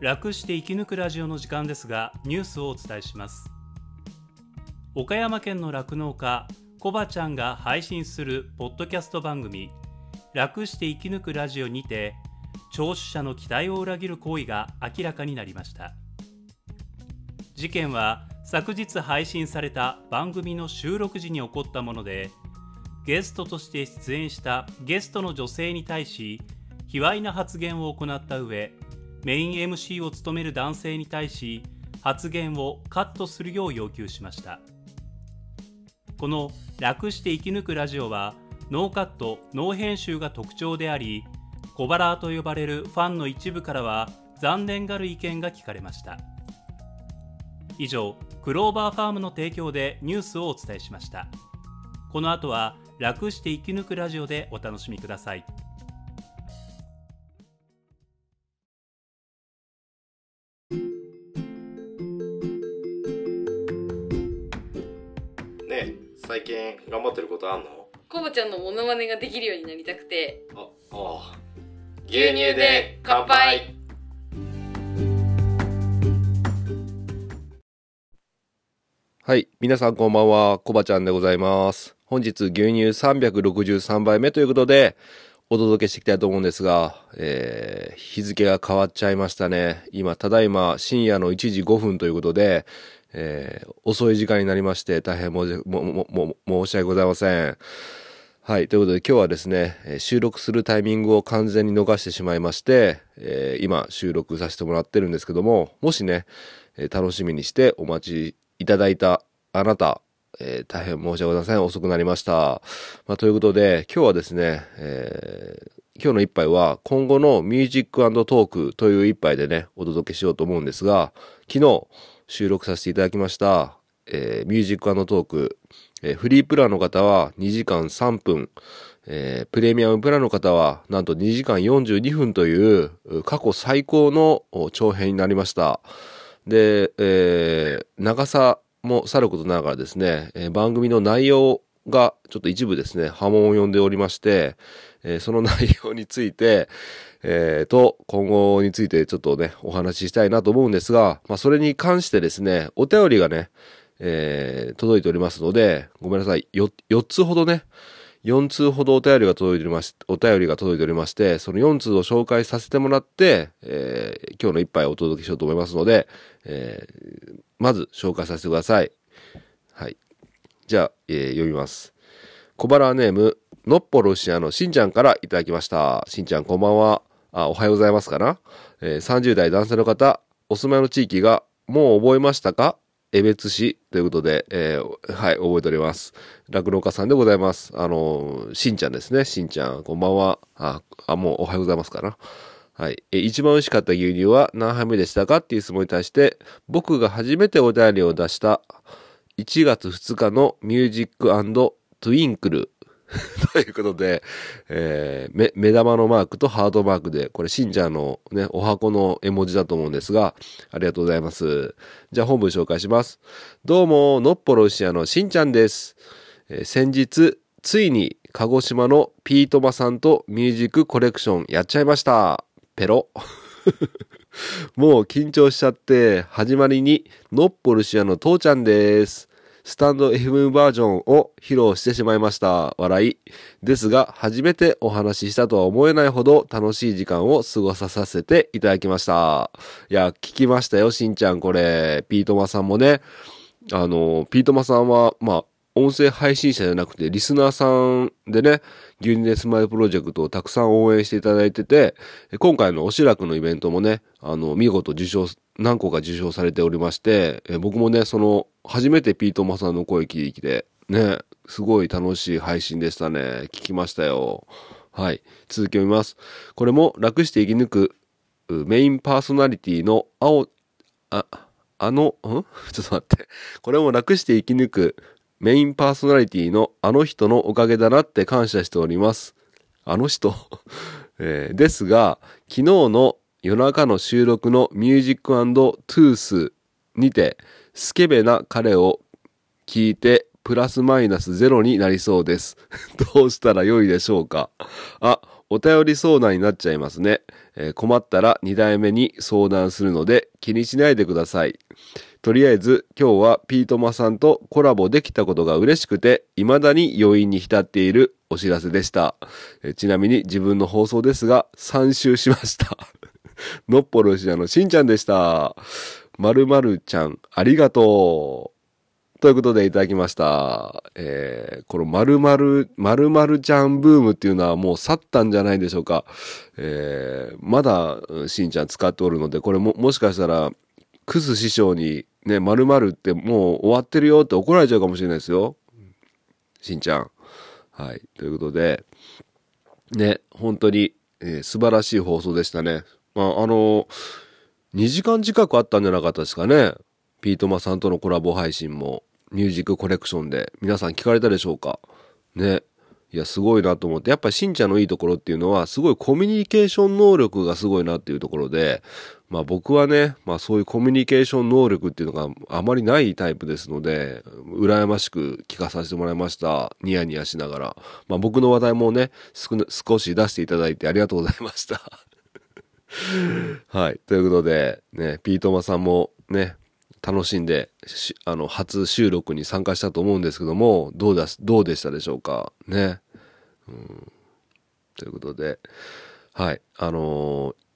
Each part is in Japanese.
楽して生き抜くラジオの時間ですがニュースをお伝えします。岡山県の酪農家コバちゃんが配信するポッドキャスト番組楽して生き抜くラジオにて聴取者の期待を裏切る行為が明らかになりました。事件は昨日配信された番組の収録時に起こったものでゲストとして出演したゲストの女性に対し卑猥な発言を行った上メイン MC を務める男性に対し発言をカットするよう要求しました。この「楽して生き抜くラジオ」はノーカットノー編集が特徴であり小腹と呼ばれるファンの一部からは残念がる意見が聞かれました。以上クローバーファームの提供でニュースをお伝えしました。この後は楽して生き抜くラジオでお楽しみください。近頑張ってることあんの？コボちゃんのモノマネができるようになりたくてあああ牛乳で乾杯はい。皆さんこんばんは。コバちゃんでございます。本日牛乳363杯目ということで、お届けしていきたいと思うんですが、えー、日付が変わっちゃいましたね。今、ただいま深夜の1時5分ということで、えー、遅い時間になりまして、大変申し訳ございません。はい。ということで今日はですね、収録するタイミングを完全に逃してしまいまして、えー今収録させてもらってるんですけども、もしね、楽しみにしてお待ちいただいたあなた、えー大変申し訳ございません。遅くなりました。まあ、ということで、今日はですね、えー今日の一杯は今後のミュージックトークという一杯でね、お届けしようと思うんですが、昨日収録させていただきました、えーミュージックトーク、えーフリープランの方は2時間3分、えープレミアムプランの方はなんと2時間42分という過去最高の長編になりました。で、えー長さもさることながらですね、え番組の内容がちょっと一部ですね、波紋を呼んでおりまして、えーその内容について、えーと、今後についてちょっとね、お話ししたいなと思うんですが、まあ、それに関してですね、お便りがね、えー届いておりますので、ごめんなさい、よ、4つほどね、4通ほどお便りが届いておりまし、お便りが届いておりまして、その4通を紹介させてもらって、えー今日の一杯をお届けしようと思いますので、えーまず紹介させてください。はい。じゃあ、えー読みます。小腹ネーム、のっぽロシアのしんちゃんからいただきました。しんちゃんこんばんは。あ、おはようございますかな。えー30代男性の方、お住まいの地域がもう覚えましたか？江別市ということで、えーはい、覚えております。酪農家さんでございます。あのしんちゃんですね。しんちゃん、こんばんは。あ、あもうおはようございますかな。はい。え、一番美味しかった牛乳は何杯目でしたか？っていう質問に対して、僕が初めてお便りを出した1月2日のミュージックトゥインクル ということで、えー目、玉のマークとハートマークで、これ、信者のね、お箱の絵文字だと思うんですが、ありがとうございます。じゃあ本文紹介します。どうも、のっぽろしやのしんちゃんです。えー先日、ついに、鹿児島のピートマさんとミュージックコレクションやっちゃいました。ペロ。もう緊張しちゃって、始まりに、のっぽるしやの父ちゃんです。スタンド FM バージョンを披露してしまいました。笑い。ですが、初めてお話ししたとは思えないほど楽しい時間を過ごさせていただきました。いや、聞きましたよ、しんちゃん、これ。ピートマさんもね。あの、ピートマさんは、まあ、音声配信者じゃなくて、リスナーさんでね、牛乳でスマイルプロジェクトをたくさん応援していただいてて、今回のおしらくのイベントもね、あの、見事受賞、何個か受賞されておりまして、え僕もね、その、初めてピートマさんの声聞いて、ね、すごい楽しい配信でしたね。聞きましたよ。はい。続きを見ます。これも楽して生き抜くメインパーソナリティの青、あ、あの、ん？ちょっと待って。これも楽して生き抜くメインパーソナリティのあの人のおかげだなって感謝しております。あの人、えーですが、昨日の夜中の収録のミュージックトークにて、スケベな彼を聞いて、プラスマイナスゼロになりそうです。どうしたらよいでしょうか？あ、お便り相談になっちゃいますね。えー困ったら2代目に相談するので気にしないでください。とりあえず今日はピートマさんとコラボできたことが嬉しくて未だに余韻に浸っているお知らせでした。えちなみに自分の放送ですが3周しました。のっぽろしあのしんちゃんでした。まるまるちゃんありがとう。ということでいただきました。えー、この〇〇、〇〇ちゃんブームっていうのはもう去ったんじゃないでしょうか。えー、まだ、しんちゃん使っておるので、これも、もしかしたら、クス師匠に、ね、〇〇ってもう終わってるよって怒られちゃうかもしれないですよ。しんちゃん。はい。ということで、ね、本当に、えー素晴らしい放送でしたね。まあ、あの2時間近くあったんじゃなかったですかね。ピートマさんとのコラボ配信も、ミュージックコレクションで、皆さん聞かれたでしょうか？ね。いや、すごいなと思って。やっぱしんちゃんのいいところっていうのは、すごいコミュニケーション能力がすごいなっていうところで、まあ僕はね、まあそういうコミュニケーション能力っていうのがあまりないタイプですので、羨ましく聞かさせてもらいました。ニヤニヤしながら。まあ僕の話題もね、少し出していただいてありがとうございました。はい。ということで、ね、ピートマさんもね、楽しんで、あの、初収録に参加したと思うんですけども、どうだ、どうでしたでしょうか？ね。うん。ということで、はい。あのー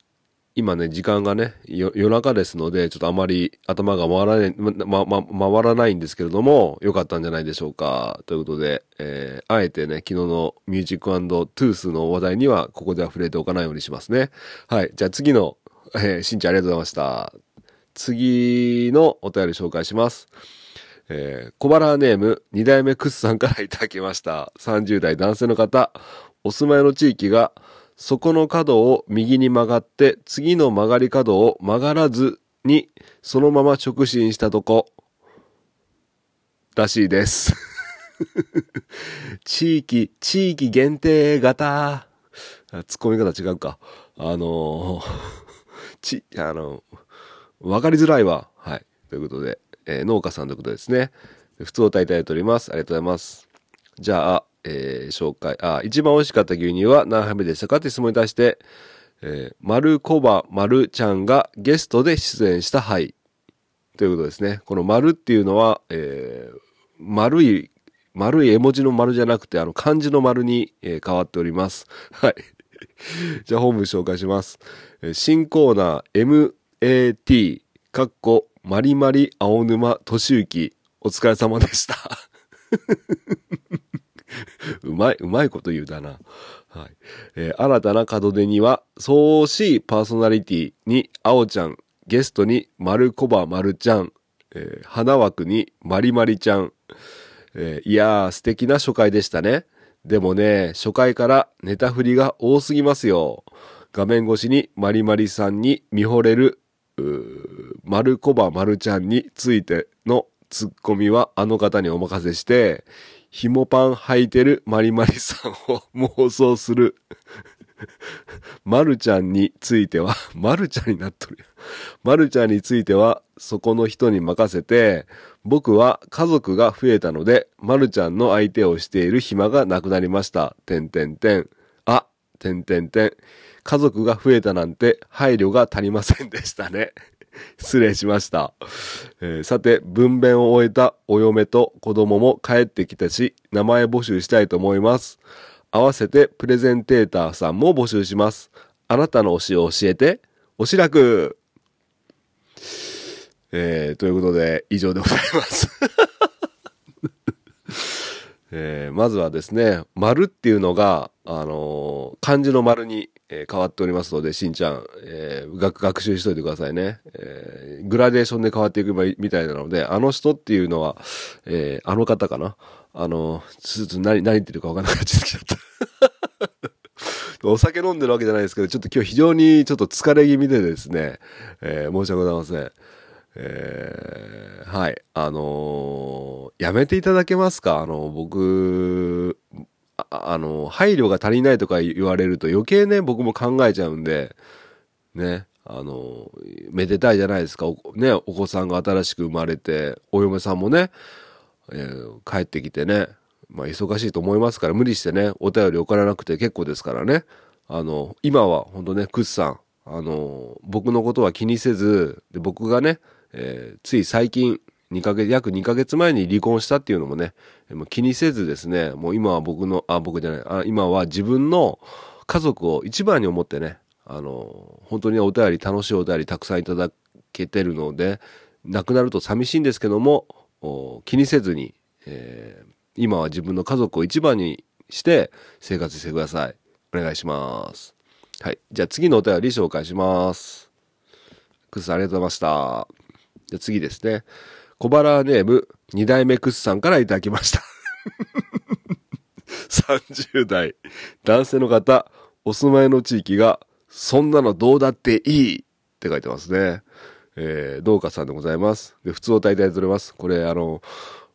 今ね、時間がね、夜中ですので、ちょっとあまり頭が回らない、ま、ま、回らないんですけれども、良かったんじゃないでしょうか。ということで、えー、あえてね、昨日のミュージックトークの話題には、ここでは触れておかないようにしますね。はい。じゃあ次の、えー、しんちゃんありがとうございました。次のお便り紹介します。えー、小腹ネーム、二代目クスさんからいただきました。30代男性の方、お住まいの地域が、そこの角を右に曲がって、次の曲がり角を曲がらずに、そのまま直進したとこ、らしいです。地域、地域限定型。あツッコミ方違うか。あのー ち、あのわかりづらいわ。はい。ということで、えー農家さんということですね。普通お歌いただいております。ありがとうございます。じゃあ、えー紹介、あ、一番美味しかった牛乳は何杯目でしたかって質問に対して、えー、丸コバ丸ちゃんがゲストで出演した杯。ということですね。この丸っていうのは、えー丸い、丸い絵文字の丸じゃなくて、あの漢字の丸に、えー変わっております。はい。じゃあ本文紹介します。新コーナー MAT、かっこ、まりまり青沼俊之、お疲れ様でした。うまい、うまいこと言うだな。はい。えー新たな門出には、そうしいパーソナリティに、あおちゃん、ゲストに、まるこばまるちゃん、えー花枠に、まりまりちゃん、えーいやー、素敵な初回でしたね。でもね、初回からネタ振りが多すぎますよ。画面越しにまりまりさんに見惚れる、まるこばまるちゃんについてのツッコミはあの方にお任せして、ひもパン履いてるまりまりさんを妄想する。まるちゃんについては、まるちゃんになっとるよ。まるちゃんについては、そこの人に任せて、僕は家族が増えたので、まるちゃんの相手をしている暇がなくなりました。てんてんてん。あ、てんてんてん。家族が増えたなんて配慮が足りませんでしたね。失礼しました。えーさて、分娩を終えたお嫁と子供も帰ってきたし、名前募集したいと思います。合わせてプレゼンテーターさんも募集します。あなたの推しを教えて、おしらく。えーということで、以上でございます。えーまずはですね、丸っていうのが、あのー漢字の丸に、えー変わっておりますので、しんちゃん、えー学学習しといてくださいね、えーグラデーションで変わっていくみたいなので、あの人っていうのは、えーあの方かなあのーちょっと何、何言ってるか分からなくなっちゃった。お酒飲んでるわけじゃないですけど、ちょっと今日非常にちょっと疲れ気味でですね、えー申し訳ございません。えーはい。あのーやめていただけますか？あの、僕、ああの、配慮が足りないとか言われると余計ね、僕も考えちゃうんで、ね、あの、めでたいじゃないですか。おね、お子さんが新しく生まれて、お嫁さんもね、えー帰ってきてね、まあ忙しいと思いますから無理してね、お便り送らなくて結構ですからね。あの、今は本当ね、クッさん、あの、僕のことは気にせず、で僕がね、えーつい最近、2ヶ月、約2ヶ月前に離婚したっていうのもね、もう気にせずですね、もう今は僕の、あ、僕じゃない、あ今は自分の家族を一番に思ってね、あの、本当にお便り、楽しいお便りたくさんいただけてるので、亡くなると寂しいんですけども、気にせずに、えー今は自分の家族を一番にして生活してください。お願いします。はい。じゃあ次のお便り紹介します。クッさんありがとうございました。じゃ次ですね。小腹ネーム、二代目クッさんからいただきました。30代、男性の方、お住まいの地域が、そんなのどうだっていいって書いてますね。えー、農家さんでございます。で、普通お大体取れます。これ、あの、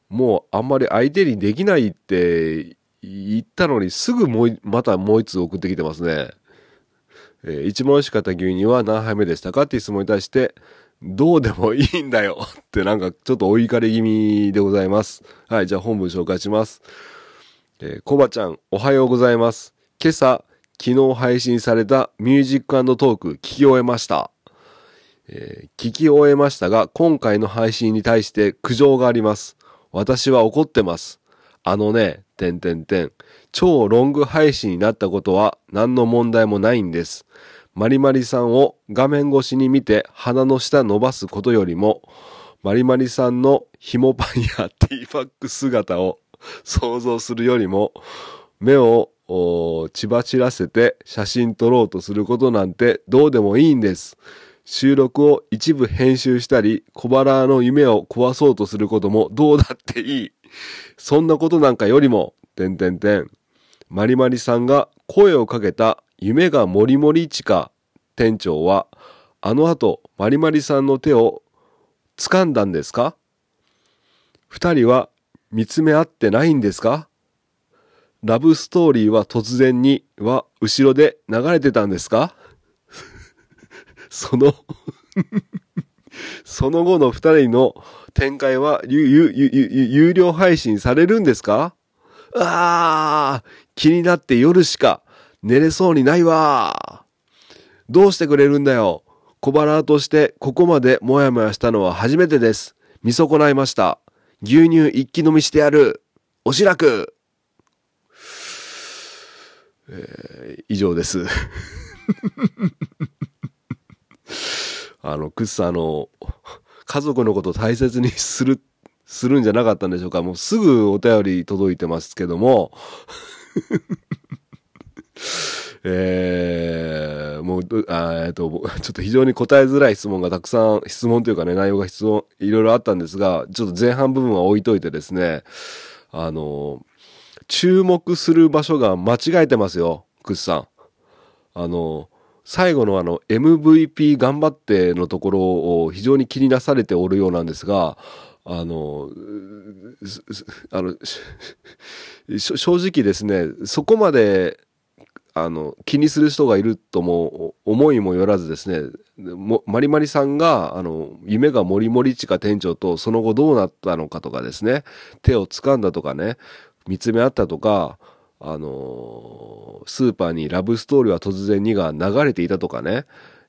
もうあんまり相手にできないって言ったのにすぐもう、またもう一通送ってきてますね。えー一番美味しかった牛乳は何杯目でしたかって質問に対して、どうでもいいんだよ ってなんかちょっとお怒り気味でございます。はい、じゃあ本文紹介します。えー、コバちゃん、おはようございます。今朝、昨日配信されたミュージックトーク聞き終えました。えー聞き終えましたが、今回の配信に対して苦情があります。私は怒ってます。あのね、てんてんてん。超ロング配信になったことは何の問題もないんです。マリマリさんを画面越しに見て鼻の下伸ばすことよりも、マリマリさんの紐パンやティーバッグ姿を想像するよりも、目をお血走らせて写真撮ろうとすることなんてどうでもいいんです。収録を一部編集したり、小腹の夢を壊そうとすることもどうだっていい。そんなことなんかよりも、てんてんてん。マリマリさんが声をかけた夢がもりもりちか店長は、あの後、マリマリさんの手を掴んだんですか？二人は見つめ合ってないんですか？ラブストーリーは突然には後ろで流れてたんですか？そのその後の二人の展開は有有有有有料配信されるんですか？ああ、気になって夜しか寝れそうにないわ。どうしてくれるんだよ。小腹としてここまでもやもやしたのは初めてです。見損ないました。牛乳一気飲みしてやる。おしらく。えー以上です。あの、くっさ、あの、家族のこと大切にする、するんじゃなかったんでしょうか。もうすぐお便り届いてますけども、えー、もう、あえっと、ちょっと非常に答えづらい質問がたくさん、質問というかね、内容が質問、いろいろあったんですが、ちょっと前半部分は置いといてですね、あの、注目する場所が間違えてますよ、クッさん。あの、最後のあの MVP 頑張ってのところを非常に気になされておるようなんですが、あの、あの、正直ですね、そこまで、あの、気にする人がいるとも思いもよらずですね、もマリマリさんが、あの、夢がもりもりちか店長とその後どうなったのかとかですね、手を掴んだとかね、見つめ合ったとか、あのスーパーにラブストーリーは突然にが流れていたとかね、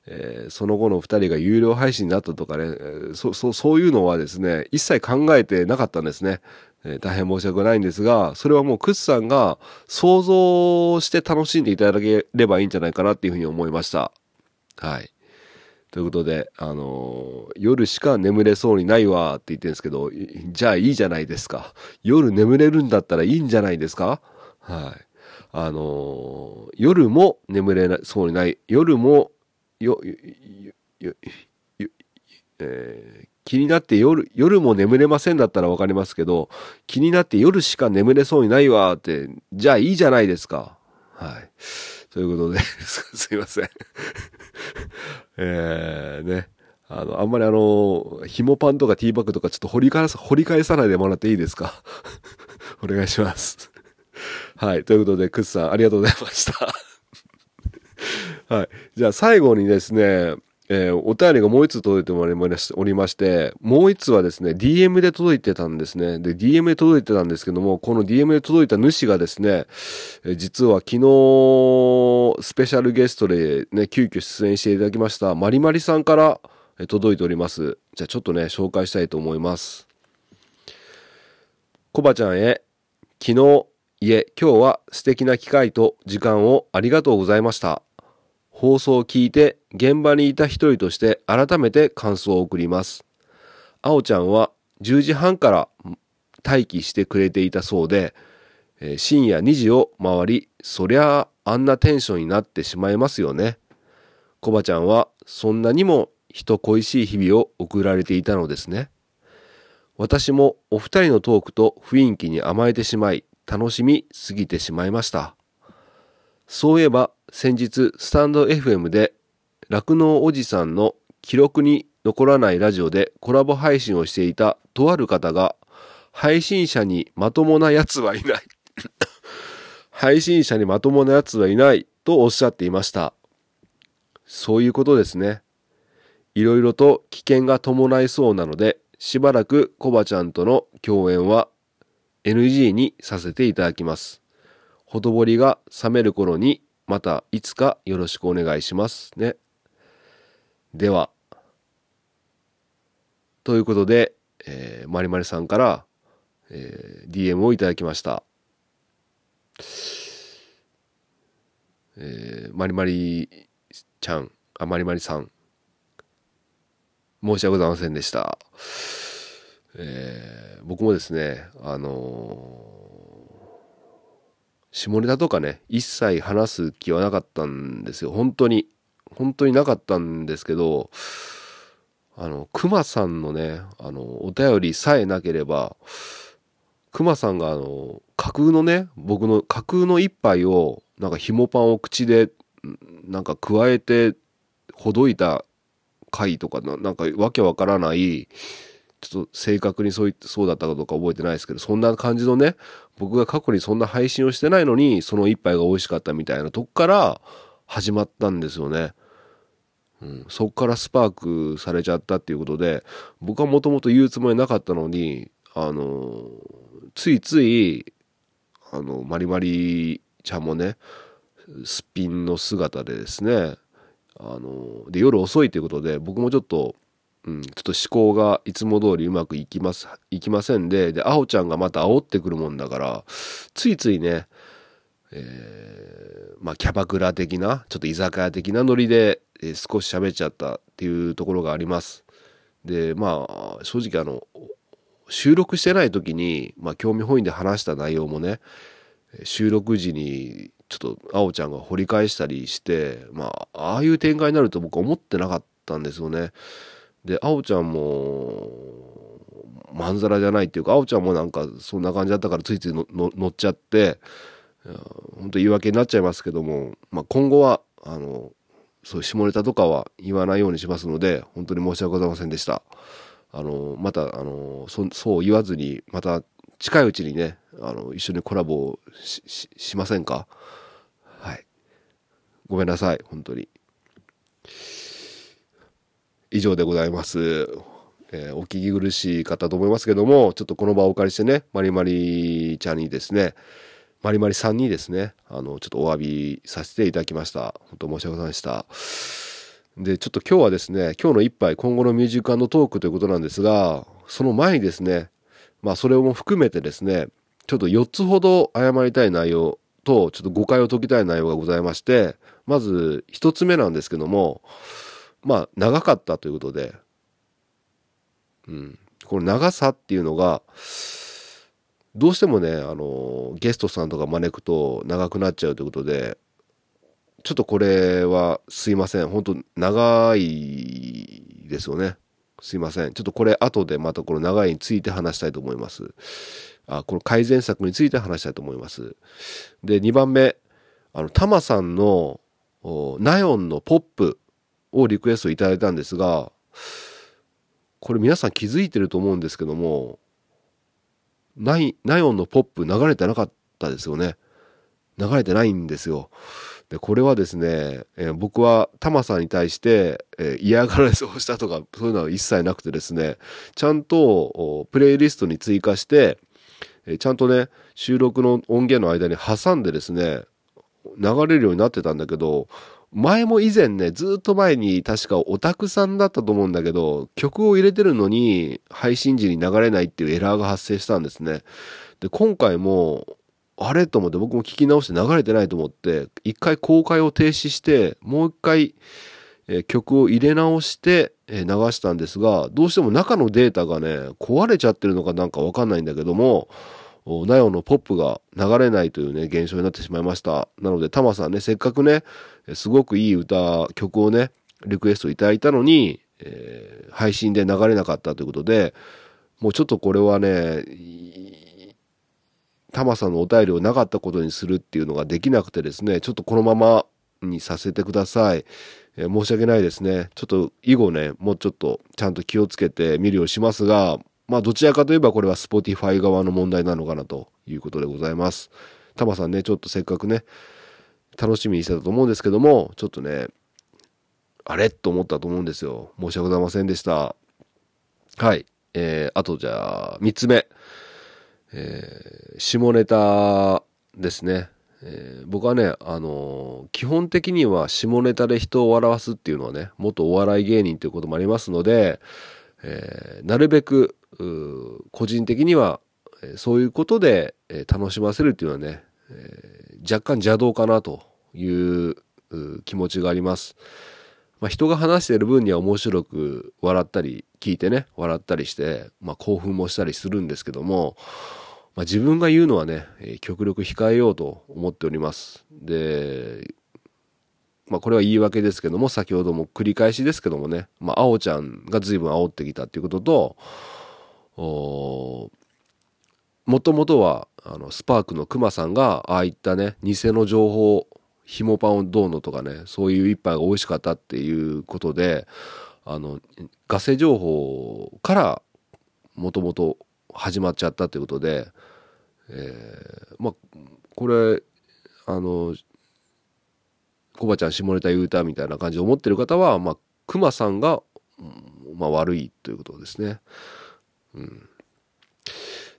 えーその後の二人が有料配信になったとかね、えーそそそういうのはですね、一切考えてなかったんですね。えー大変申し訳ないんですが、それはもうクッさんが想像して楽しんでいただければいいんじゃないかなっていうふうに思いました。はい。ということで、あのー夜しか眠れそうにないわって言ってるんですけど、じゃあいいじゃないですか。夜眠れるんだったらいいんじゃないですか？はい。あのー夜も眠れなそうにない。夜も、よ、よ、よ、よえー気になって夜、夜も眠れませんだったらわかりますけど、気になって夜しか眠れそうにないわって、じゃあいいじゃないですか。はい。ということで、すいません。えー、ね。あの、あんまりあの、紐パンとかティーバッグとかちょっと掘り返さ、掘り返さないでもらっていいですか？お願いします。はい。ということで、クッさん、ありがとうございました。はい。じゃあ、最後にですね、えーお便りがもう一つ届いておりまして、もう一つはですね、DM で届いてたんですね。で、DM で届いてたんですけども、この DM で届いた主がですね、えー実は昨日、スペシャルゲストでね、急遽出演していただきました、マリマリさんから届いております。じゃあちょっとね、紹介したいと思います。コバちゃんへ、昨日、いえ、今日は素敵な機会と時間をありがとうございました。放送を聞いて現場にいた一人として改めて感想を送ります。あおちゃんは10時半から待機してくれていたそうで、えー深夜2時を回り、そりゃああんなテンションになってしまいますよね。コバちゃんはそんなにも人恋しい日々を送られていたのですね。私もお二人のトークと雰囲気に甘えてしまい、楽しみすぎてしまいました。そういえば先日スタンド FM で酪農おじさんの記録に残らないラジオでコラボ配信をしていたとある方が配信者にまともなやつはいない。配信者にまともなやつはいないとおっしゃっていました。そういうことですね。いろいろと危険が伴いそうなのでしばらくコバちゃんとの共演は NG にさせていただきます。ほとぼりが冷める頃にまたいつかよろしくお願いしますね。では。ということで、えー、まりまりさんから、えー DM をいただきました。えー、まりまりちゃん、あ、まりまりさん。申し訳ございませんでした。えー僕もですね、あのー下ネタとかね一切話す気はなかったんですよ。本当に。本当になかったんですけどあのクマさんのねあのお便りさえなければクマさんがあの架空のね僕の架空の一杯をなんか紐パンを口でなんか加えてほどいた回とかななんかわけわからないちょっと正確にそういそうだったかどうか覚えてないですけどそんな感じのね僕が過去にそんな配信をしてないのにその一杯が美味しかったみたいなとこから始まったんですよね。うん、そこからスパークされちゃったっていうことで僕はもともと言うつもりなかったのにあのついついあのマリマリちゃんもねすっぴんの姿でですねあので夜遅いということで僕もちょっとうん、ちょっと思考がいつも通りうまくいきます、いきませんで、で、あおちゃんがまた煽ってくるもんだから、ついついね、えーまあ、キャバクラ的な、ちょっと居酒屋的なノリで、えー少し喋っちゃったっていうところがあります。で、まあ、正直あの、収録してない時に、まあ、興味本位で話した内容もね、収録時にちょっとあおちゃんが掘り返したりして、まあ、ああいう展開になると僕は思ってなかったんですよね。で、あおちゃんも、まんざらじゃないっていうか、あおちゃんもなんかそんな感じだったからついつい乗っちゃって、本当言い訳になっちゃいますけども、まあ、今後は、あの、そういう下ネタとかは言わないようにしますので、本当に申し訳ございませんでした。あの、また、あの、そう言わずに、また近いうちにね、あの、一緒にコラボをしししませんか？はい。ごめんなさい、本当に。以上でございます。えーお聞き苦しい方と思いますけども、ちょっとこの場をお借りしてね、マリマリちゃんにですね、マリマリさんにですね、あの、ちょっとお詫びさせていただきました。本当申し訳ございました。で、ちょっと今日はですね、今日の一杯、今後のミュージックトークということなんですが、その前にですね、まあそれも含めてですね、ちょっと4つほど謝りたい内容と、ちょっと誤解を解きたい内容がございまして、まず1つ目なんですけども、まあ長かったということで、うん、この長さっていうのがどうしてもねあのゲストさんとか招くと長くなっちゃうということでちょっとこれはすいません。本当長いですよね。すいません。ちょっとこれ後でまたこの長いについて話したいと思います。あこの改善策について話したいと思います。で2番目。あのタマさんのナヨンのポップ。をリクエストいただいたんですがこれ皆さん気づいてると思うんですけどもナイナヨンのポップ流れてなかったですよね。流れてないんですよ。でこれはですね、えー僕はタマさんに対して、えー嫌がらせをしたとかそういうのは一切なくてですねちゃんとプレイリストに追加して、えーちゃんとね収録の音源の間に挟んでですね流れるようになってたんだけど前も以前ねずっと前に確かオタクさんだったと思うんだけど曲を入れてるのに配信時に流れないっていうエラーが発生したんですね。で今回もあれと思って僕も聞き直して流れてないと思って一回公開を停止してもう一回、え曲を入れ直して、え流したんですがどうしても中のデータがね壊れちゃってるのかなんかわかんないんだけどもおナヨのポップが流れないというね現象になってしまいました。なのでタマさんねせっかくねすごくいい歌曲をねリクエストいただいたのに、えー配信で流れなかったということでもうちょっとこれはねタマさんのお便りをなかったことにするっていうのができなくてですねちょっとこのままにさせてください、え申し訳ないですね。ちょっと以後ねもうちょっとちゃんと気をつけて見るようにしますがまあどちらかといえばこれは Spotify 側の問題なのかなということでございます。タマさんねちょっとせっかくね楽しみにしてたと思うんですけどもちょっとねあれ？と思ったと思うんですよ。申し訳ございませんでした。はい。えー、あとじゃあ3つ目。えー下ネタですね、えー僕はね、あのー基本的には下ネタで人を笑わすっていうのはね元お笑い芸人ということもありますので、えーなるべく個人的には、そういうことで、楽しませるっていうのはね、若干邪道かなという気持ちがあります。まあ、人が話している分には面白く笑ったり聞いてね笑ったりして、まあ、興奮もしたりするんですけども、まあ、自分が言うのはね、極力控えようと思っております。で、まあ、これは言い訳ですけども先ほども繰り返しですけどもね、まあ、青ちゃんが随分煽ってきたっていうことともともとはあのスパークのクマさんがああいったね偽の情報ひもパンをどうのとかねそういう一杯が美味しかったっていうことであのガセ情報からもともと始まっちゃったということで、えーまあこれあのコバちゃん下ネタ言うたみたいな感じで思ってる方はまあクマさんが、まあ、悪いということですね。うん、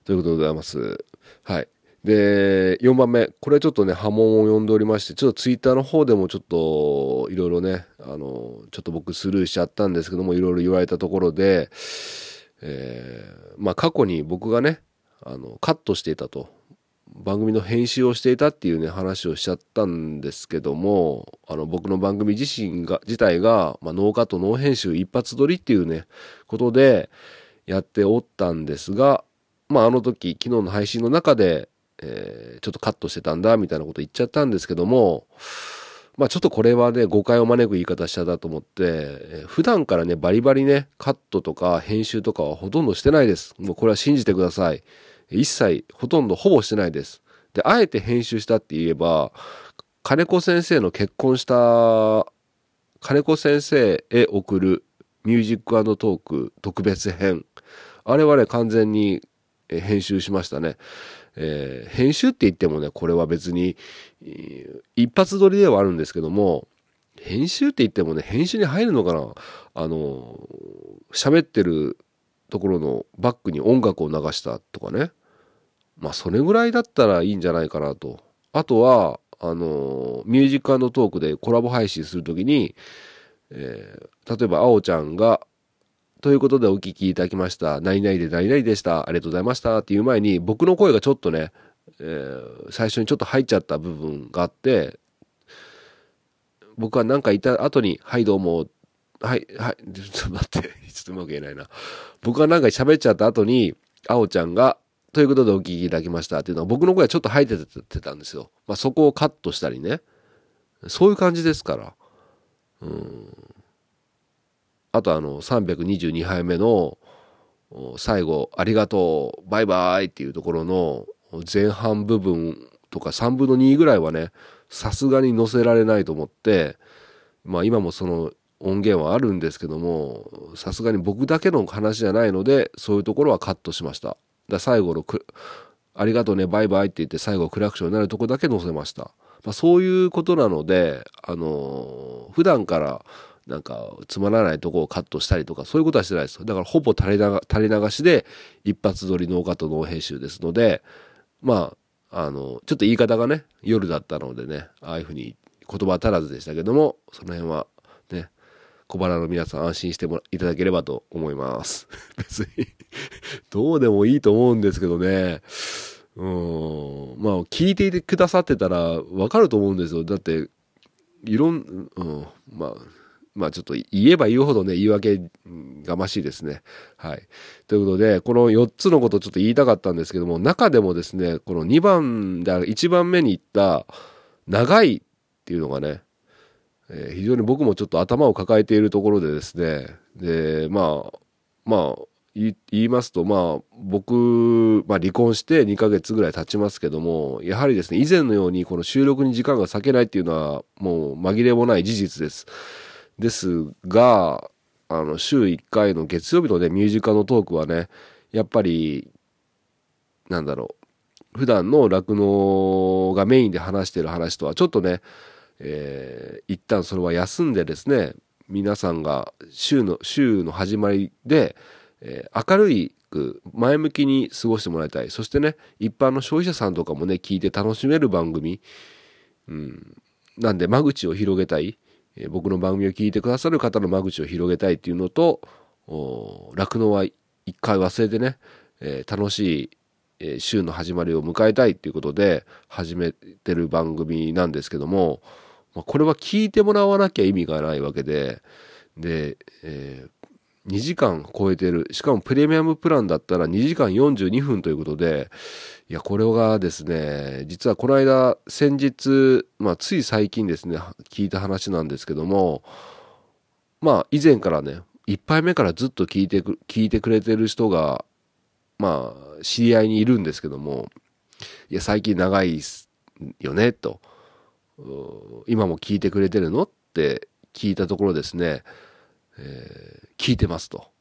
ということでございます。はい。で、4番目。これちょっとね、波紋を呼んでおりまして、ちょっとツイッターの方でもちょっと、いろいろね、あの、ちょっと僕スルーしちゃったんですけども、いろいろ言われたところで、えーまあ過去に僕がね、あの、カットしていたと。番組の編集をしていたっていうね話をしちゃったんですけどもあの僕の番組自身が自体が、まあ、ノーカットノー編集一発撮りっていうねことでやっておったんですがまああの時昨日の配信の中で、えーちょっとカットしてたんだみたいなこと言っちゃったんですけどもまあちょっとこれはね誤解を招く言い方しちゃったと思って、えー普段からねバリバリねカットとか編集とかはほとんどしてないです。もうこれは信じてください。一切ほとんどほぼしてないです。であえて編集したって言えば金子先生の結婚した金子先生へ送るミュージックトーク特別編。あれはね完全に編集しましたね、えー編集って言ってもねこれは別に一発撮りではあるんですけども編集って言ってもね編集に入るのかな。あの喋ってるところのバックに音楽を流したとかね。まあそれぐらいだったらいいんじゃないかなと。あとはあのミュージックトークでコラボ配信するときに、えー例えばあおちゃんがということでお聞きいただきました。何々で何々でした。ありがとうございました。っていう前に僕の声がちょっとね、えー最初にちょっと入っちゃった部分があって、僕は何か言った後に、はいどうも、はい、はい、ちょっと待って、ちょっとうまく言えないな。僕が何か喋っちゃった後に、あおちゃんが、ということでお聞きいただきましたっていうのは僕の声がちょっと入っててたんですよ。まあそこをカットしたりね。そういう感じですから。あとあの322杯目の最後「ありがとうバイバイ」っていうところの前半部分とか3分の2ぐらいはねさすがに載せられないと思ってまあ今もその音源はあるんですけどもさすがに僕だけの話じゃないのでそういうところはカットしましただ最後のありがとうね、バイバイって言って最後クラクションになるとこだけ載せました。まあ、そういうことなので、あのー普段からなんかつまらないとこをカットしたりとかそういうことはしてないです。だからほぼ垂れ流しで一発撮りノーカットノー編集ですので、まあ、あの、ちょっと言い方がね、夜だったのでね、ああいうふうに言葉足らずでしたけども、その辺はね、小腹の皆さん安心してもらいただければと思います。別に、どうでもいいと思うんですけどね。うん、まあ、聞いていてくださってたらわかると思うんですよ。だって、いろん、うん、まあ、まあちょっと言えば言うほどね、言い訳がましいですね。はい。ということで、この4つのことをちょっと言いたかったんですけども、中でもですね、この2番で、1番目に言った、長いっていうのがね、えー非常に僕もちょっと頭を抱えているところでですね、で、まあ、まあ、言いますと、まあ、僕、まあ離婚して2ヶ月ぐらい経ちますけども、やはりですね、以前のようにこの収録に時間が割けないっていうのは、もう紛れもない事実です。ですが、あの、週1回の月曜日のね、ミュージカルのトークはね、やっぱり、なんだろう、普段の酪農がメインで話してる話とはちょっとね、えー一旦それは休んでですね、皆さんが週の、週の始まりで、えー明るい前向きに過ごしてもらいたい。そしてね、一般の消費者さんとかもね、聞いて楽しめる番組。うん。なんで、間口を広げたい。えー僕の番組を聞いてくださる方の間口を広げたいっていうのと、酪農は一回忘れてね、えー楽しい、週の始まりを迎えたいっていうことで始めてる番組なんですけども、まあ、これは聞いてもらわなきゃ意味がないわけで、で、えー2時間超えてる。しかもプレミアムプランだったら2時間42分ということで、いや、これがですね、実はこの間、先日、まあ、つい最近ですね、聞いた話なんですけども、まあ、以前からね、1杯目からずっと聞いてく、聞いてくれてる人が、まあ、知り合いにいるんですけども、いや、最近長いよね、と。今も聞いてくれてるの？って聞いたところですね、えー聞いてますと。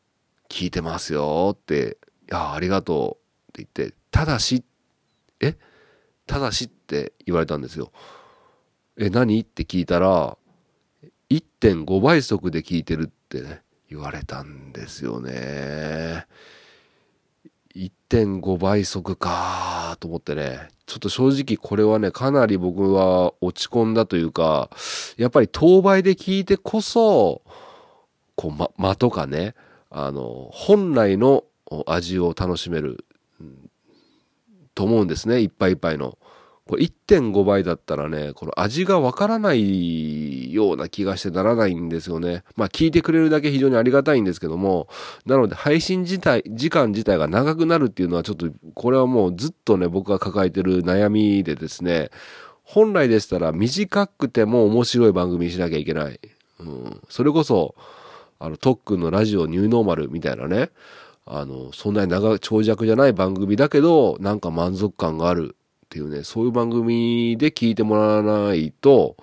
聞いてますよって、いや、ありがとうって言って、ただし、え？ただしって言われたんですよ。え、何？って聞いたら、1.5倍速で聞いてるってね、言われたんですよね。1.5倍速かと思ってね、ちょっと正直これはね、かなり僕は落ち込んだというか、やっぱり当倍で聞いてこそ、こう、ま、間とかね、あの、本来の味を楽しめる、と思うんですね、いっぱいいっぱいの。これ1.5倍だったらね、この味がわからないような気がしてならないんですよね。まあ聞いてくれるだけ非常にありがたいんですけども、なので配信自体、時間自体が長くなるっていうのはちょっと、これはもうずっとね、僕が抱えてる悩みでですね、本来でしたら短くても面白い番組にしなきゃいけない。うん、それこそ、あの、特訓のラジオニューノーマルみたいなね、あの、そんなに長、長尺じゃない番組だけど、なんか満足感があるっていうね、そういう番組で聞いてもらわないと、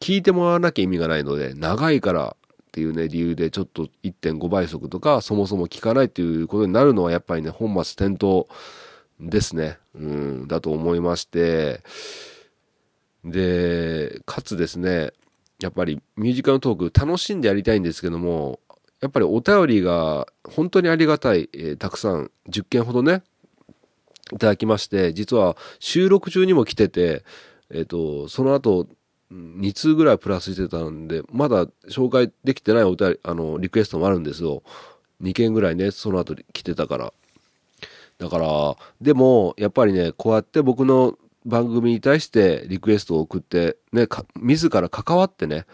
聞いてもらわなきゃ意味がないので、長いからっていうね、理由でちょっと1.5倍速とか、そもそも聞かないっていうことになるのは、やっぱりね、本末転倒ですね。うん、だと思いまして、で、かつですね、やっぱりミュージカルトーク楽しんでやりたいんですけども、やっぱりお便りが本当にありがたい、えーたくさん10件ほどね、いただきまして、実は収録中にも来てて、えっ、と、その後、2通ぐらいプラスしてたんで、まだ紹介できてないお便り、あの、リクエストもあるんですよ。2件ぐらいね、その後来てたから。だから、でも、やっぱりね、こうやって僕の番組に対してリクエストを送って、ね、か自ら関わってね、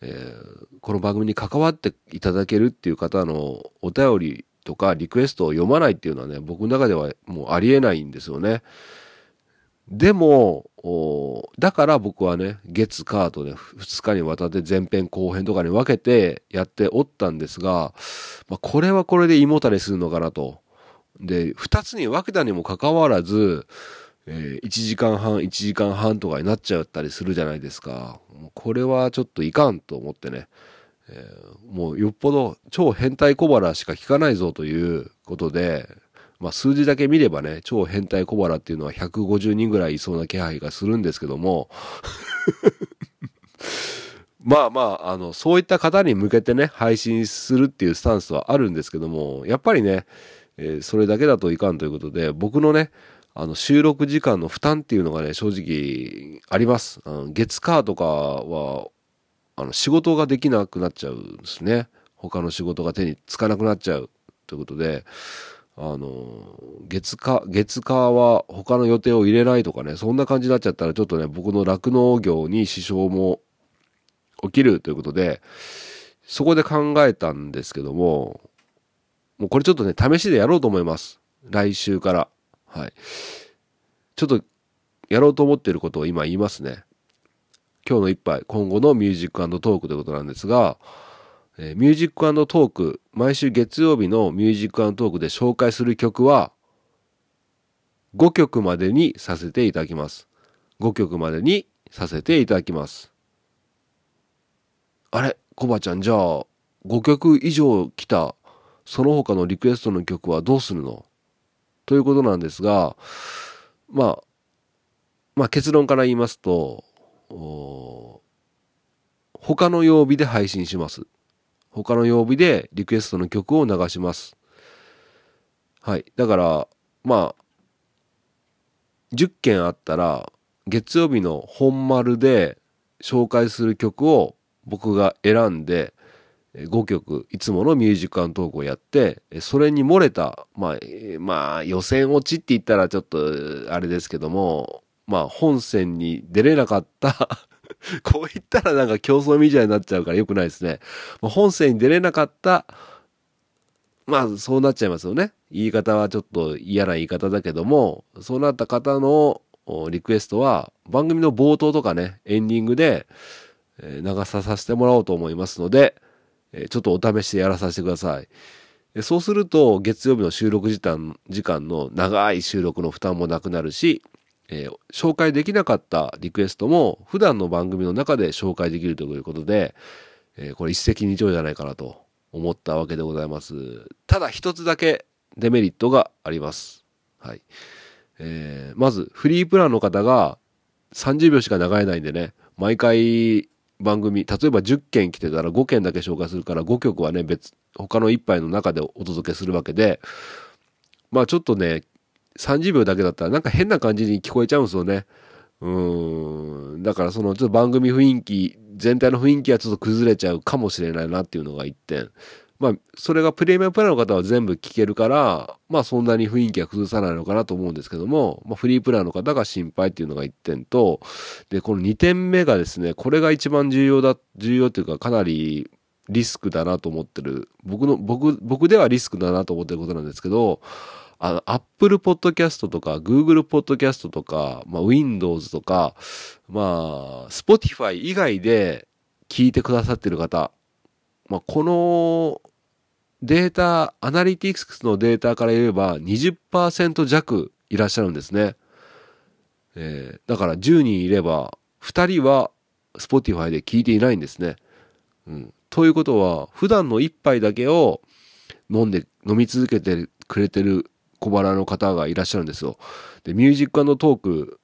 えーこの番組に関わっていただけるっていう方のお便りとかリクエストを読まないっていうのはね、僕の中ではもうありえないんですよね。でも、だから僕はね、月、火とね、2日にわたって前編後編とかに分けてやっておったんですが、まあ、これはこれで胃もたれするのかなと。で、2つに分けたにもかかわらず、えー1時間半、1時間半とかになっちゃったりするじゃないですか。これはちょっといかんと思ってね。えーもうよっぽど超変態小腹しか聞かないぞということで、まあ数字だけ見ればね、超変態小腹っていうのは150人ぐらいいそうな気配がするんですけども、まあまあ、あの、そういった方に向けてね、配信するっていうスタンスはあるんですけども、やっぱりね、えーそれだけだといかんということで、僕のね、あの、収録時間の負担っていうのがね、正直あります。あの月火とかは、あの、仕事ができなくなっちゃうんですね。他の仕事が手につかなくなっちゃうということで、あの、月火、月火は他の予定を入れないとかね、そんな感じになっちゃったら、ちょっとね、僕の酪農業に支障も起きるということで、そこで考えたんですけども、もうこれちょっとね、試しでやろうと思います。来週から。はい。ちょっと、やろうと思っていることを今言いますね。今日の一杯、今後のミュージックトークということなんですが、えーミュージックトーク、毎週月曜日のミュージックトークで紹介する曲は、5曲までにさせていただきます。5曲までにさせていただきます。あれコバちゃん、じゃあ、5曲以上来た、その他のリクエストの曲はどうするの？ということなんですが、まあ、まあ結論から言いますと、他の曜日で配信します。他の曜日でリクエストの曲を流します。はい。だから、まあ、10件あったら、月曜日の本丸で紹介する曲を僕が選んで、5曲、いつものミュージックトークをやって、それに漏れた、まあ、まあ、予選落ちって言ったらちょっと、あれですけども、まあ、本戦に出れなかった、こう言ったらなんか競争みたいになっちゃうから良くないですね。ま本戦に出れなかった、まあ、そうなっちゃいますよね。言い方はちょっと嫌な言い方だけども、そうなった方のリクエストは、番組の冒頭とかね、エンディングで、流させてもらおうと思いますので、えちょっとお試しでやらさせてください。そうすると、月曜日の収録時間時間の長い収録の負担もなくなるし、えー紹介できなかったリクエストも普段の番組の中で紹介できるということで、えーこれ一石二鳥じゃないかなと思ったわけでございます。ただ一つだけデメリットがあります。はい。えーまず、フリープランの方が30秒しか流れないんでね、毎回番組、例えば10件来てたら5件だけ紹介するから5曲はね、別、他の一杯の中でお届けするわけで、まあちょっとね、30秒だけだったらなんか変な感じに聞こえちゃうんですよね。うん。だからそのちょっと番組雰囲気、全体の雰囲気はちょっと崩れちゃうかもしれないなっていうのが1点。まあ、それがプレミアムプランの方は全部聞けるから、まあそんなに雰囲気は崩さないのかなと思うんですけども、まあフリープランの方が心配っていうのが一点と、で、この2点目がですね、これが一番重要だ、重要っていうかかなりリスクだなと思ってる。僕の、僕、僕ではリスクだなと思ってることなんですけど、あの、Apple Podcast とか Google Podcast とか、まあ Windows とか、まあ Spotify 以外で聞いてくださってる方、まあこのデータ、アナリティクスのデータから言えば20%弱いらっしゃるんですね。えーだから10人いれば2人は Spotify で聞いていないんですね。うん。ということは、普段の一杯だけを飲んで、飲み続けてくれてる小腹の方がいらっしゃるんですよ。で、ミュージックトーク、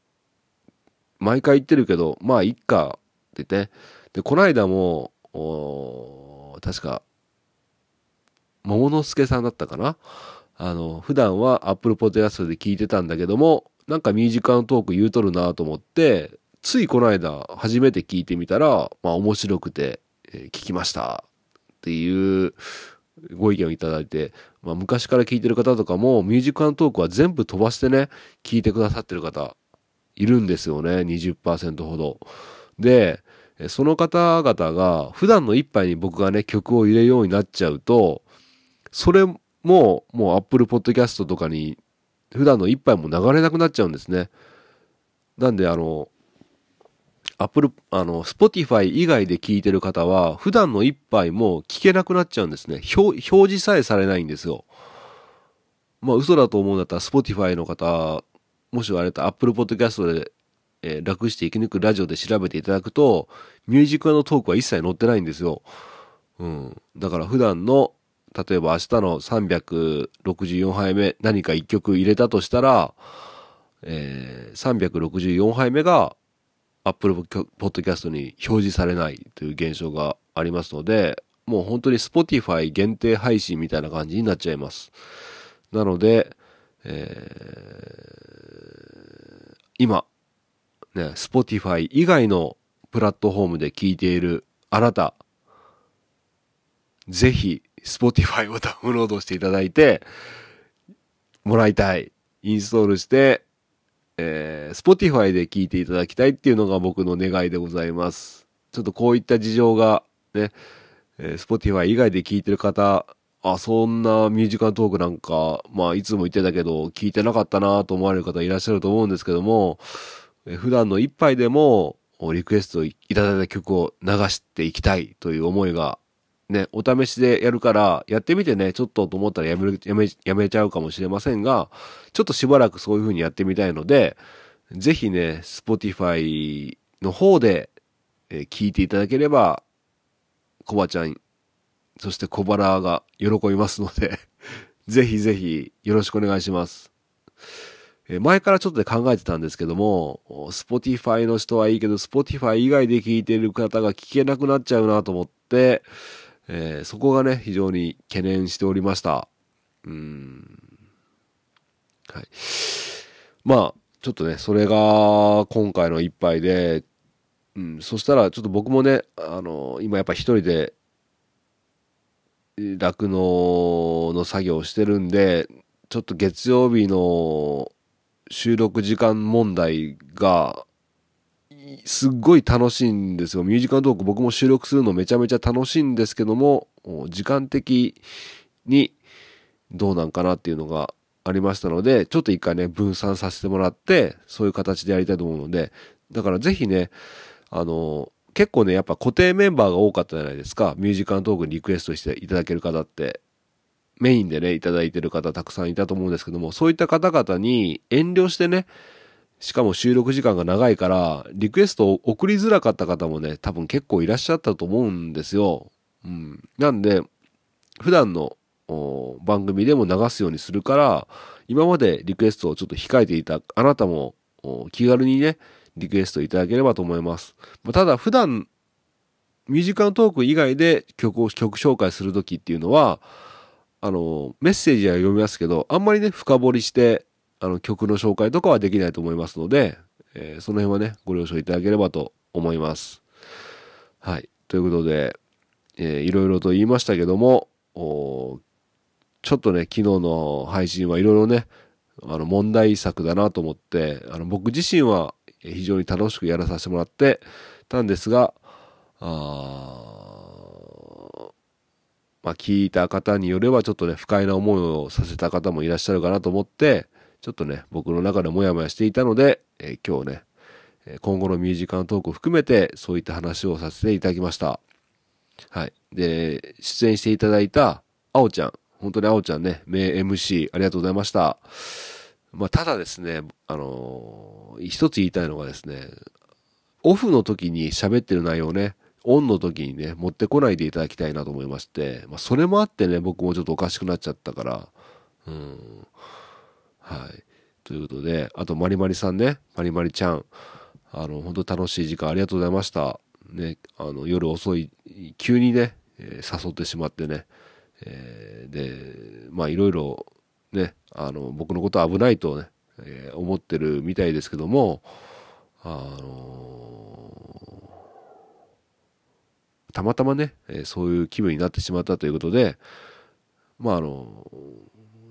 毎回言ってるけど、まあ、いっかって言って。で、この間も、おー確か、桃之助さんだったかな？あの、普段は Apple Podcast で聞いてたんだけども、なんかミュージックトーク言うとるなと思って、ついこの間初めて聞いてみたら、まあ面白くて、えー聞きました。っていうご意見をいただいて、まあ昔から聞いてる方とかもミュージックトークは全部飛ばしてね、聞いてくださってる方いるんですよね、20%ほど。で、その方々が普段の一杯に僕がね、曲を入れるようになっちゃうと、それももう Apple Podcast とかに普段の一杯も流れなくなっちゃうんですね。なんであの、Apple、あの、Spotify 以外で聞いてる方は、普段の一杯も聞けなくなっちゃうんですね。表示さえされないんですよ。まあ嘘だと思うんだったら Spotify の方、もしあれだったら Apple Podcast で、えー楽して生き抜くラジオで調べていただくと、ミュージックのトークは一切載ってないんですよ。うん。だから普段の、例えば明日の364杯目何か1曲入れたとしたら、えー、364杯目が Apple Podcast に表示されないという現象がありますので、もう本当に Spotify 限定配信みたいな感じになっちゃいます。なので、えー、今、ね、Spotify 以外のプラットフォームで聞いているあなた、ぜひ Spotify を ダウンロードしていただいて、もらいたい。インストールして、えー、Spotify で聞いていただきたいっていうのが僕の願いでございます。ちょっとこういった事情がね、えー、Spotify 以外で聞いてる方、あ、そんなミュージカルトークなんか、まあいつも言ってたけど、聞いてなかったなと思われる方いらっしゃると思うんですけども、えー、普段の一杯でもリクエストいただいた曲を流していきたいという思いがね、お試しでやるから、やってみてね、ちょっとと思ったらやめる、やめ、やめちゃうかもしれませんが、ちょっとしばらくそういう風にやってみたいので、ぜひね、Spotify の方で、えー、聞いていただければ、コバちゃん、そして小腹が喜びますので ぜひぜひよろしくお願いします。え前からちょっとで考えてたんですけども、Spotify の人はいいけど、Spotify 以外で聞いてる方が聞けなくなっちゃうなと思って、えー、そこがね、非常に懸念しておりました。うん。はい。まあ、ちょっとね、それが今回の一杯で、うん、そしたらちょっと僕もね、あの、今やっぱ一人で、酪農の作業をしてるんで、ちょっと月曜日の収録時間問題がすっごい楽しいんですよ。ミュージカルトーク僕も収録するのめちゃめちゃ楽しいんですけども、時間的にどうなんかなっていうのがありましたので、ちょっと一回ね、分散させてもらって、そういう形でやりたいと思うので、だからぜひね、あの、結構ね、やっぱ固定メンバーが多かったじゃないですか。ミュージカルトークにリクエストしていただける方って。メインでね、いただいてる方たくさんいたと思うんですけども、そういった方々に遠慮してね、しかも収録時間が長いから、リクエストを送りづらかった方もね、多分結構いらっしゃったと思うんですよ。うん。なんで、普段の番組でも流すようにするから、今までリクエストをちょっと控えていたあなたも気軽にね、リクエストいただければと思います。ただ普段、ミュージカルトーク以外で曲を、曲紹介するときっていうのは、あの、メッセージは読みますけど、あんまりね、深掘りして、あの曲の紹介とかはできないと思いますので、えー、その辺はね、ご了承いただければと思います。はい。ということで、えー、いろいろと言いましたけども、ちょっとね、昨日の配信はいろいろね、あの問題作だなと思って、あの僕自身は非常に楽しくやらさせてもらってたんですが、あまあ、聞いた方によればちょっとね、不快な思いをさせた方もいらっしゃるかなと思って、ちょっとね、僕の中でモヤモヤしていたので、えー、今日ね、今後のミュージカルトークを含めて、そういった話をさせていただきました。はい。で、出演していただいた、あおちゃん。本当にあおちゃんね、名 MC、ありがとうございました。まあ、ただですね、あのー、一つ言いたいのがですね、オフの時に喋ってる内容ね、オンの時にね、持ってこないでいただきたいなと思いまして、まあ、それもあってね、僕もちょっとおかしくなっちゃったから、うん。はい。ということで、あと、まりまりさんね、まりまりちゃん、あの、本当楽しい時間ありがとうございました。ね、あの、夜遅い、急にね、えー、誘ってしまってね、えー、で、まあ、いろいろ、ね、あの、僕のこと危ないとね、えー、思ってるみたいですけども、あのたまたまね、えそういう気分になってしまったということで、まあ、あの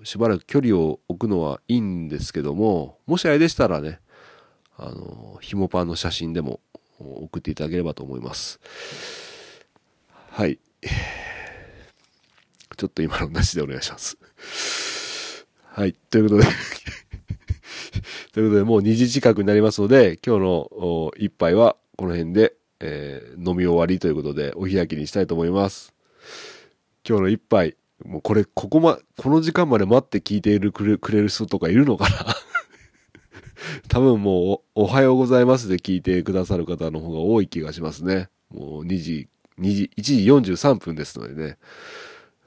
しばらく距離を置くのはいいんですけども、もしあれでしたらね、あの、ひもパンの写真でも送っていただければと思います。はい。ちょっと今のなしでお願いします。はい。ということで ということで、もう2時近くになりますので、今日の一杯はこの辺で、えー、飲み終わりということで、お開きにしたいと思います。今日の一杯、もうこれ、ここま、この時間まで待って聞いているくれくれる人とかいるのかな？多分もうお、おはようございますで聞いてくださる方の方が多い気がしますね。もう2時、2時、1時43分ですのでね。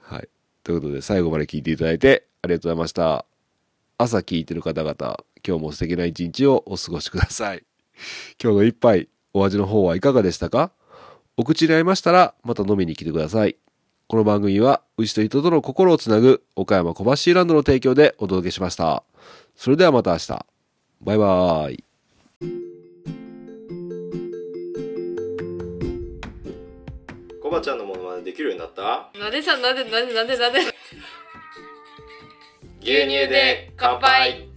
はい。ということで、最後まで聞いていただいてありがとうございました。朝聞いてる方々、今日も素敵な一日をお過ごしください。今日の一杯、お味の方はいかがでしたか？お口に合いましたら、また飲みに来てください。この番組は、牛と人との心をつなぐ、岡山小橋ランドの提供でお届けしました。それではまた明日。バイバーイ。コバちゃんのものまねできるようになった？なんでさなんでなんでなんでなんで？牛乳で乾杯